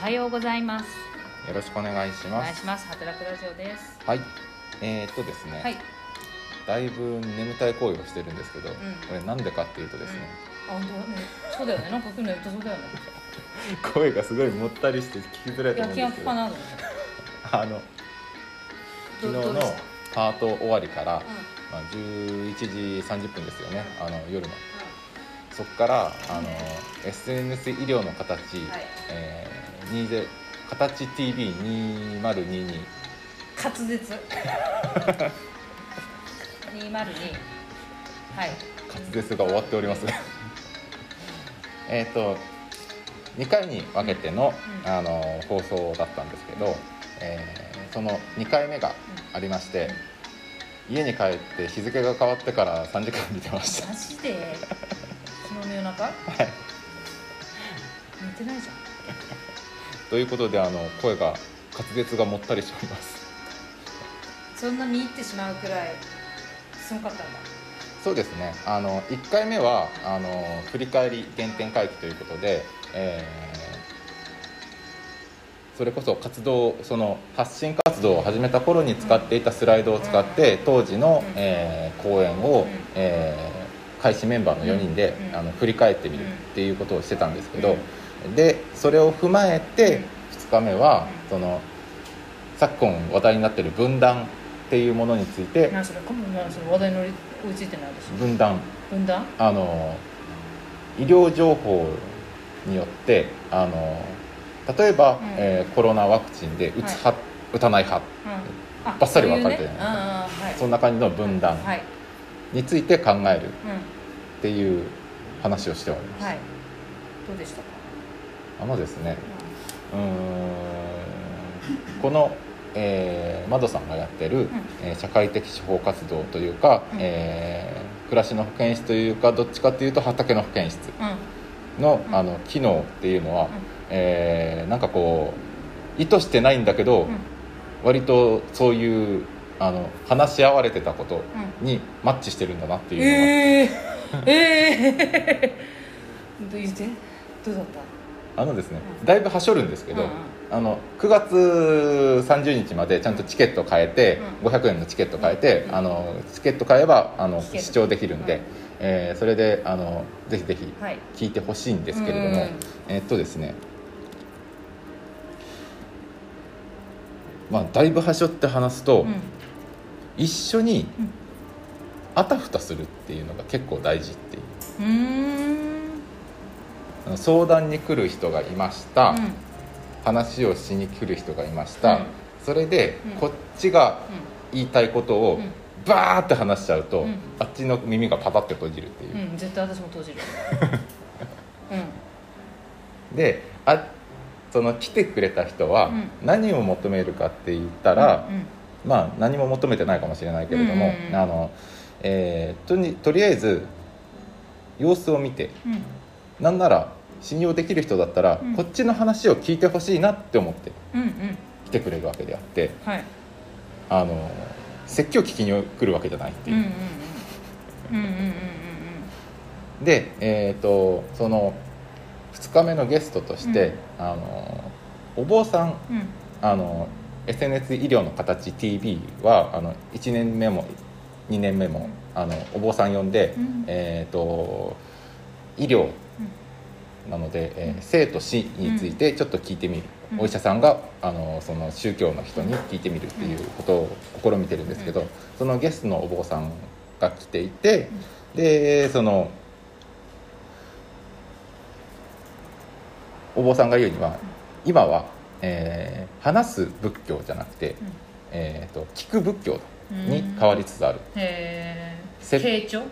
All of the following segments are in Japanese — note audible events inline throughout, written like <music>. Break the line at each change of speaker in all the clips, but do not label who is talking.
はようございます。
よろしくお願いし
お
ます。
願いします。働くラジオです。
はい。えー、っとですね、
はい。
だいぶ眠たい声をしてるんですけど、
ん
これなんでかっていうとですね、
あ、本当だね。そうだよね。なんか今日寝るとそうだよね。<laughs>
声がすごいもったりして聞きづらいと思うんですけど、
焼きかなと思って。
あの昨日の
どどうでした？
パート終わりから、
う
まあ11時30分ですよね。あの夜の。そこからあの SNS 医療の形、えー、20形 TV2022
ん。滑舌。<laughs> 二0 2はい。
滑舌が終わっております <laughs> えっと2回に分けての,、
うん
あの放送だったんですけど、えーその2回目がありまして、家に帰って日付が変わってから3時間見てました
マジで？<laughs> 昨日の夜中。
はい
寝てないじゃん。
ということであの声が滑舌がもったりしております。
そんな見入ってしまうくらい。すごかったんだ。
そうですね。あの1回目はあの振り返り原点回帰ということで、えーそれこそ活動その発信活動を始めた頃に使っていたスライドを使って当時の、えー講演を、えー開始メンバーの4人で、
うん
あの振り返ってみるっていうことをしてたんですけど、でそれを踏まえて2日目はその昨今話題になっている分断っていうものについて
話題に乗り追いついてない私。
分断
分断？
あの医療情報によってあの例えば、
うん
えーコロナワクチンで打つ派、打たない派
うん。あ
バッサリ分かれてる
そね、はい。
そんな感じの分断
はい。
について考える
うん。
っていう話をしております、
はい。どうでした？か。
あのですねうーんこの、えー、マドさんがやってる、えー社会的司法活動というか、
うん。
えー暮らしの保健室というかどっちかというと畑の保健室
うん。
の,、
うん。
あの機能っていうのは、
ん。
えーなんかこう意図してないんだけど、
うん。
割とそういうあの話し合われてたこと
うん。
にマッチしてるんだなっていうのが、
ええええ <laughs> どう言ってどうだった？
あのですね
うん
だいぶはしょるんですけど、
うんうん。
あの9月30日までちゃんとチケット変えて、
うん。
500円のチケット変えて、
うん。
あのチケット買えばあの視聴できるんで、
うん
えーそれであのぜひぜひ
はい。
聞いてほしいんですけれども、
うん
えーっとですねまあだいぶはしょって話すと、
うん。
一緒に
うん。
あたふたするっていうのが結構大事っていう。
う
相談に来る人がいました、
うん。
話をしに来る人がいました、
うん。
それで
うん。
こっちが言いたいことを
うん。
バーって話しちゃうと、
うん。
あっちの耳がパタって閉じるっていう。
う、ん。絶対私も閉じる。<laughs> うん。
であその来てくれた人は
うん。
何を求めるかって言ったら、
うん。
まあ何も求めてないかもしれないけれども、あのえーとにとりあえず様子を見て
うん
なんなら信用できる人だったら、
うん。
こっちの話を聞いてほしいなって思って
うんうん。
来てくれるわけであって
はい。
あの説教聞きに来るわけじゃないっていう。
うんうんうん。うんうんうんうん
で、えー、とその2日目のゲストとして、あのお坊さん
うん。うん
あの SNS 医療の形 TV はあの1年目も2年目もあのお坊さん呼んで、
うん。
えー、と医療なので、えー生と死についてちょっと聞いてみる、
うん。
お医者さんがあのその宗教の人に聞いてみるっていうことを試みてるんですけど、そのゲストのお坊さんが来ていて、でそのお坊さんが言うには今は、えー話す仏教じゃなくて、えー、と聞く仏教に変わりつつある、
傾聴？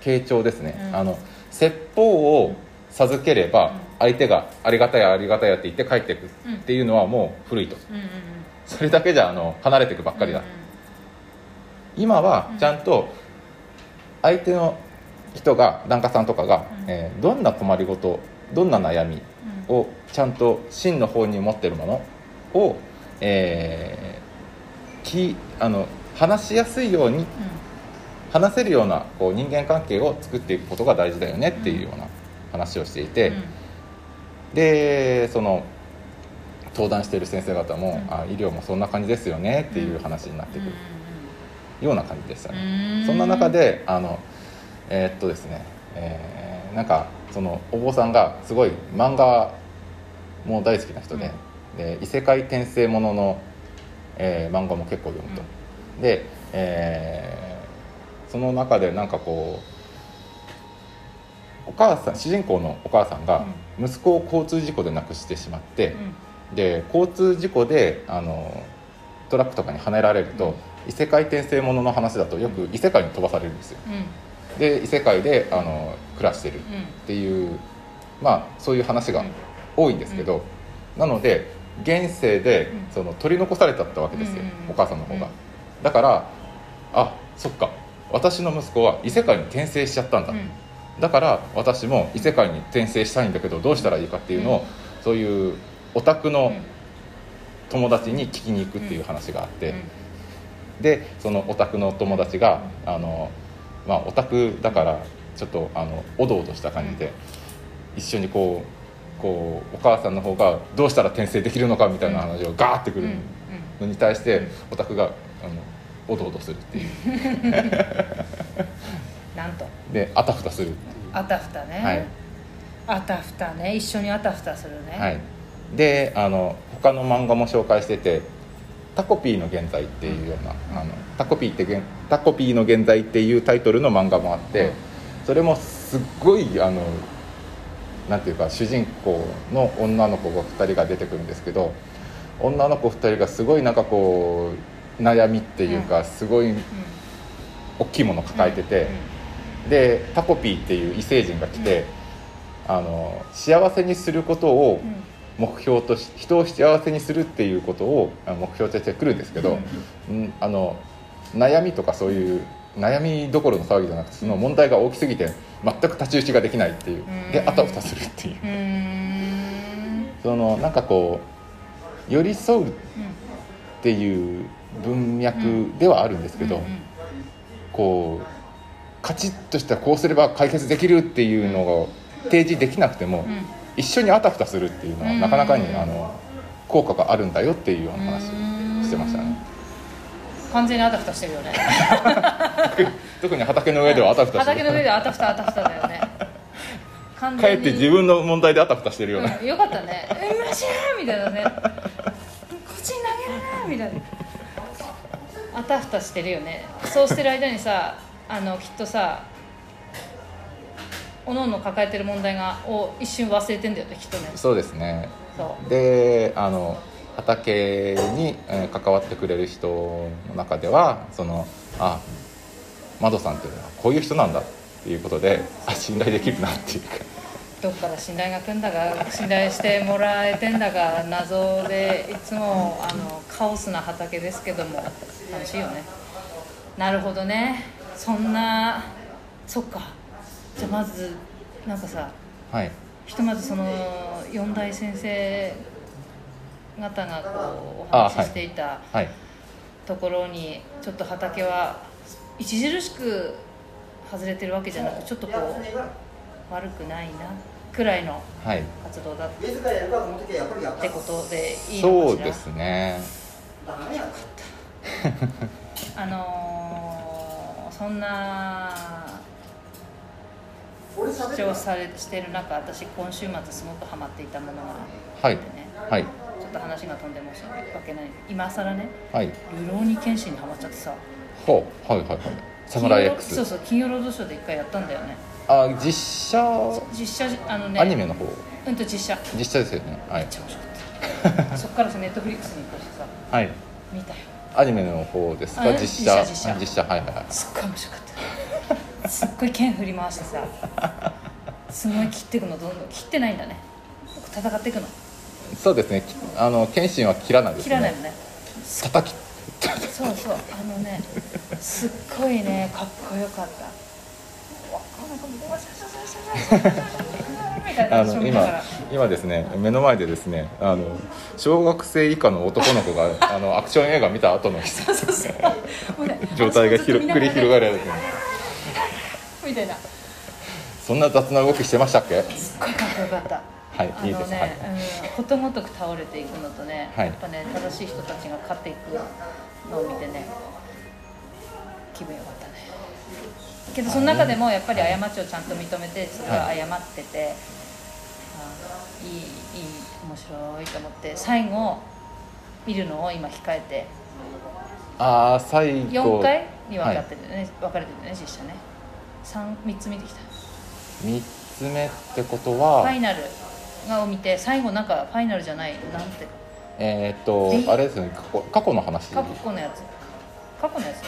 傾聴ですね、
うん。
あの説法を授ければ
うん。
相手が「ありがたやありがたや」って言って帰っていくっていうのはもう古いと。それだけじゃあの離れていくばっかりだ、
うん
今はちゃんと相手の人が檀家さんとかが、
うん。
えーどんな困りごとどんな悩み
うん。
をちゃんと真の方に持ってるものを、えーきあの話しやすいように話せるようなこう人間関係を作っていくことが大事だよねっていうような話をしていて、
うん。
でその登壇している先生方も、
うん。
あ医療もそんな感じですよねっていう話になってくる。ような感じでしたね。
うん。
そんな中であのえーっとですね、えーなんかそのお坊さんがすごい漫画も大好きな人で,、で異世界転生ものの、えー漫画も結構読むと、で、えーその中でなんかこうお母さん主人公のお母さんが息子を交通事故で亡くしてしまって、で交通事故であのトラックとかにはねられると、
うん。
異世界転生ものの話だとよく異世界に飛ばされるんですよ。で異世界であの暮らしてるっていうまあそういう話が多いんですけど、なので現世で
うん。
その取り残されたったわけですよ、
うん
お母さんの方が、
うん
だからあそっか私の息子は異世界に転生しちゃったんだ、
うん
だから私も異世界に転生したいんだけどどうしたらいいかっていうのを、
うん。
そういうオタクの
うん。
友達に聞きに行くっていう話があって、
うん。
でそのオタクの友達があの、まあ、オタクだからちょっとあのおどおどした感じで、一緒にこうこうお母さんの方がどうしたら転生できるのかみたいな話をガーってくるのに対して、
うん。
オタクがあのおどおどするっていう <laughs> であたふたする。
あたふたね、
はい。
あたふたね。一緒にあたふたするね、
はい、であの他の漫画も紹介してて「タコピーの現在」っていうような「あのタコピーって現タコピーの現在」っていうタイトルの漫画もあって、
うん。
それもすっごいあのなんていうか主人公の女の子が2人が出てくるんですけど女の子2人がすごいなんかこう悩みっていうか、すごい大きいものを抱えてて。でタコピーっていう異星人が来て、あの幸せにすることを
うん。うん
目標とし人を幸せにするっていうことをあ目標としてくるんですけど、うん。あの悩みとかそういう悩みどころの騒ぎじゃなくてその問題が大きすぎて全く太刀打ちができないっていう。で
うん。
あたふたするっていう。そのなんかこう寄り添うっ
うん
ていう文脈ではあるんですけど、
うんうん。
こうカチッとしたこうすれば解決できるっていうのを提示できなくても、
うん。
一緒にあたふたするっていうのは
うん。
なかなかにあの効果があるんだよっていうような話をしてましたね。
完全にあたふたしてるよね。<laughs>
特に畑の上ではあたふたして
畑の上
る
であたふたあたふただよね。完
かえって自分の問題であたふたしてるような、
うん。よかったね「えマジみたいなね「こっちに投げるな」みたいな。あたふたしてるよね。そうしてる間にさあのきっとさおのおの抱えてる問題がを一瞬忘れてんだよねきっとね。
そうですね。であの畑に、えー関わってくれる人の中ではそのあ窓さんっていうのはこういう人なんだっていうことであ信頼できるなっていうか。
どっから信頼が来んだか信頼してもらえてんだか謎でいつもあのカオスな畑ですけども楽しいよね。なるほどねそんなそっか。じゃあまずなんかさ
はい。
ひとまずその四大先生方がこうお
あ
話ししていた
はい。
ところにちょっと畑は著しく外れてるわけじゃなくちょっとこう悪くないなくらいの
はい。
活動だっ
自らやるかと思って
ことでいいのかしら？
そうですね。
あのーそんな主張されしてる中私今週末すごくハマっていたものが
はい
あってね、
はい。
ちょっと話が飛んで申し訳ない。今更ね
はい「
流浪に剣心」にハマっちゃってさ。
ほう。はいはいはい。サムライ
金曜そう
X
そう金曜ロードショーで一回やったんだよね。
あ実写？
実写あのね。
アニメの方？
うんと実写。めっ
実写ですよね。はい。
ちゃ面白かった。そっからさネットフリックスに行ってさ。
はい。
見たよ
アニメの方ですか？
あ
実写？
実写実写。
はいはいはい。
すっごい面白かった。すっごい剣振り回してさ。すごい切っていくのどんどん。切ってないんだね。戦っていくの。
そうですね。きあの謙信は切らないですね。
切らないのね。
叩き。
そうそう。あのねすっごいねかっこよかった。わなんかもうわしゃしゃしゃしゃしゃしゃみたいな
あの今
ら。
今ですね目の前でですねあの小学生以下の男の子が <laughs> あのアクション映画見た後の <laughs> 状態がひろ繰り広がるやつ <laughs>
みたいな。
そんな雑な動きしてましたっけ？
すっごいかっこよかった。
はい
あの
いいです。はい。
ね、うん、ことごとく倒れていくのとね、
はい。
やっぱね正しい人たちが勝っていくのを見てね気分よかったね。けどその中でもやっぱり過ちをちゃんと認めてそれは謝ってて、あいいいい面白いと思って最後見るのを今控えて。
ああ最後。
4回に分かってるね、分かれてるね実写ね。3, 3つ見てきた。
3つ目ってこと
フ
は
ァイナルがを見て最後なんかファイナルじゃないなんて。
えーっと
え？
あれですね。過去過去の話。
過去のやつ。過去のやつ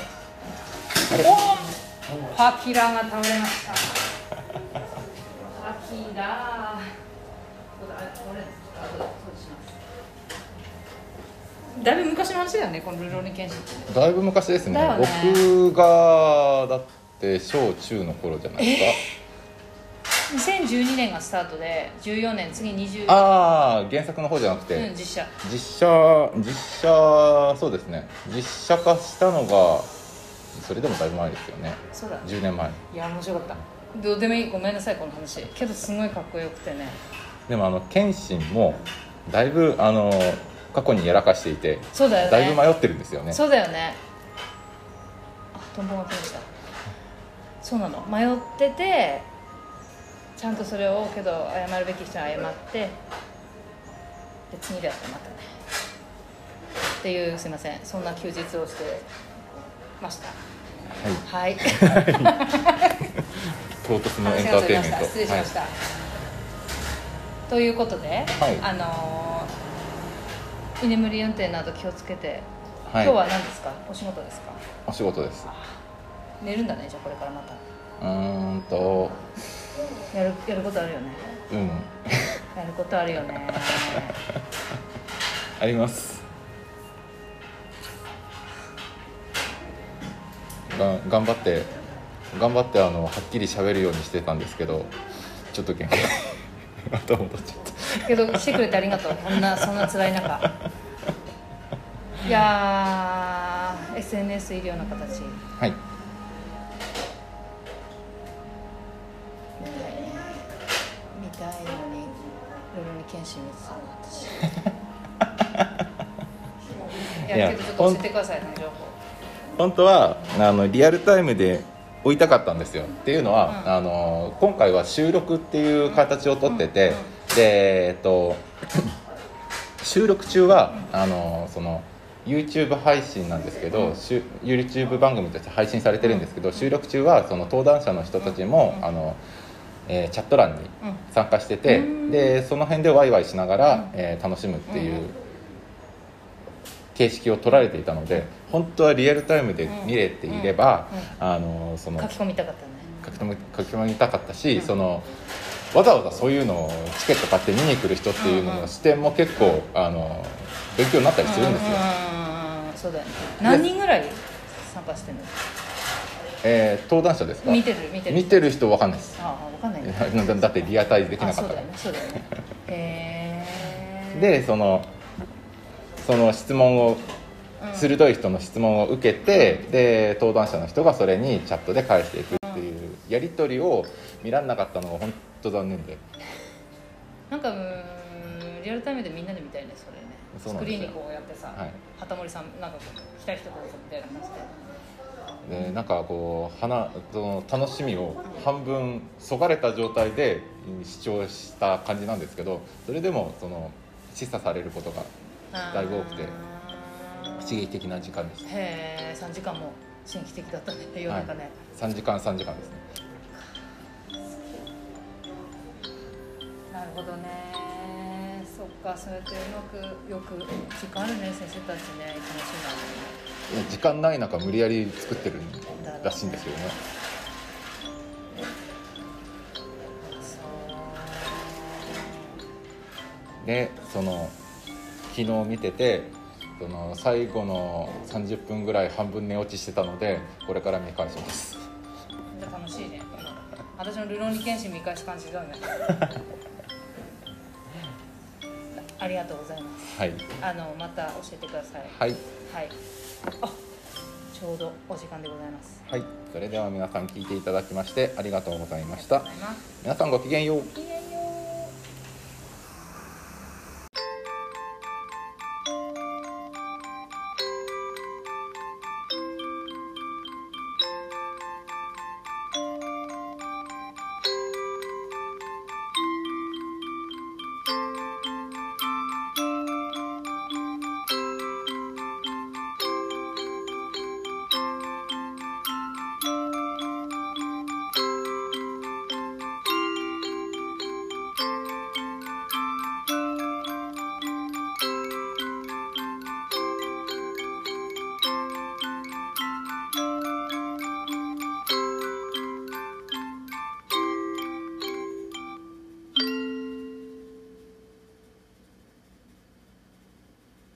あれ？
おパキラが倒れました。パキラだいぶ昔の話だよねこのルローニケンシンって
だいぶ昔ですね。
だよね。
僕がだって小中の頃じゃないですか。
2012年がスタートで14年次20
ああ原作の方じゃなくて、
うん実写。
実写実写そうですね。実写化したのがそれでもだいぶ前ですよね。
そうだ。
10年前。
いや面白かった。どうでもいい。ごめんなさいこの話。けどすごいかっこよくてね。
でもあの謙信もだいぶあの過去にやらかしていて
そうだよね。
だいぶ迷ってるんですよね。
そうだよね。あトンボが。来ましたそうなの。迷っててちゃんとそれをけど謝るべき人は謝ってで次でやったらまたね。っていうすいません。そんな休日をしてました。
はい。
はい。<laughs>
唐突のエン
話
ターテインメント。
失礼しました、ということで、
はい。
あのー居眠り運転など気をつけて、
はい、
今日は何ですか？お仕事ですか？
お仕事です。
寝るんだねじゃあこれからまた。
うーんと。
やるやることあるよね。
うん。<laughs>
やることあるよね。<laughs>
あります。が頑張って頑張ってあのはっきり喋るようにしてたんですけどちょっと限界 <laughs> また戻っちゃった。
けど来てくれてありがとう。こんなそんな辛い中いやー SNS 医療の形。
はい。
見たいのにル見てたの私。い <laughs>
いや
やけどちょっと教えてくださいね情報。
本当はあのリアルタイムで追いたかったんですよ。っていうのは、
うん。
あの今回は収録っていう形をとってて、
うんうん。
でえっと <laughs> 収録中はあのその YouTube 配信なんですけど、YouTube 番組として配信されてるんですけど収録中はその登壇者の人たちも、
うん。
あのえーチャット欄に
うん。
参加してて、
うん。
でその辺でワイワイしながら、
うん。
えー楽しむっていう、
うん。
形式を取られていたので本当はリアルタイムで見れていれば、あのその
書き込みたかったね。
書き込みたかったし、
うん。
そのわざわざそういうのをチケット買って見に来る人っていうの
うんうん
の視点も結構あの勉強になったりするんですよ、
うんうんうんうんそうだよね。何人ぐらい参加してんの？
えー登壇者ですか？
見てる見てる
見てる人わかんないです。
ああ分かんないね。
だ <laughs> だってリアタイできなかったから。
だよね。そうだよね。へえ
でそのその質問を
うん
鋭い人の質問を受けて、で登壇者の人がそれにチャットで返していくっていうやり取りを見られなかったのが本当残念で。
なんかうーんリアルタイムでみんなで見たいねそれね。スクリーンにこうやってさ、
はい。
旗森さんなんかこう来た人どうぞみたいな感じで
でなんかこう花その楽しみを半分そがれた状態で視聴した感じなんですけどそれでもその示唆されることがだいぶ多くて刺激的な時間でし
へえ3時間も神秘的だったね夜中ね、
た3時間3時間ですね
なるほどね。そっかそうやってうまくよく時間あるね先生たちね楽し
いや時間ない中無理やり作ってるらしいんですよね。
みなそう。
でその昨日見ててその最後の30分ぐらい半分寝落ちしてたのでこれから見返します。
楽しいね。私のルローニケンシン見返す感じだよね <laughs> ありがとうございます。
はい。
あのまた教えてください。
はい。
はい。あちょうどお時間でございます。
はい。それでは皆さん聞いていただきましてありがとうございました。皆さんごきげんよう